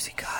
musical.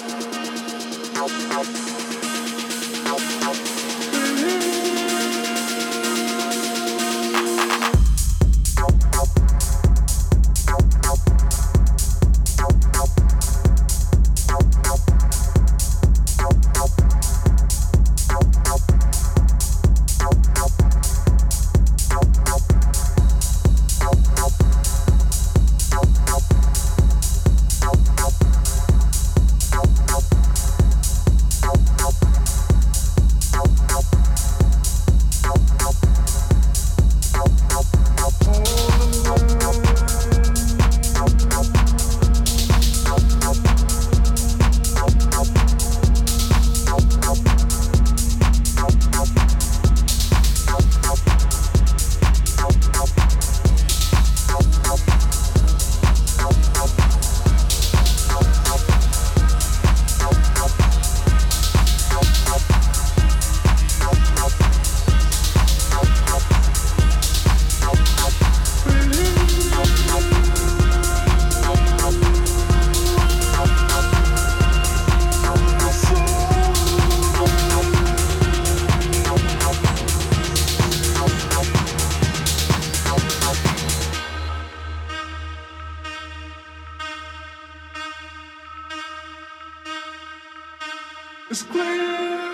It's clear.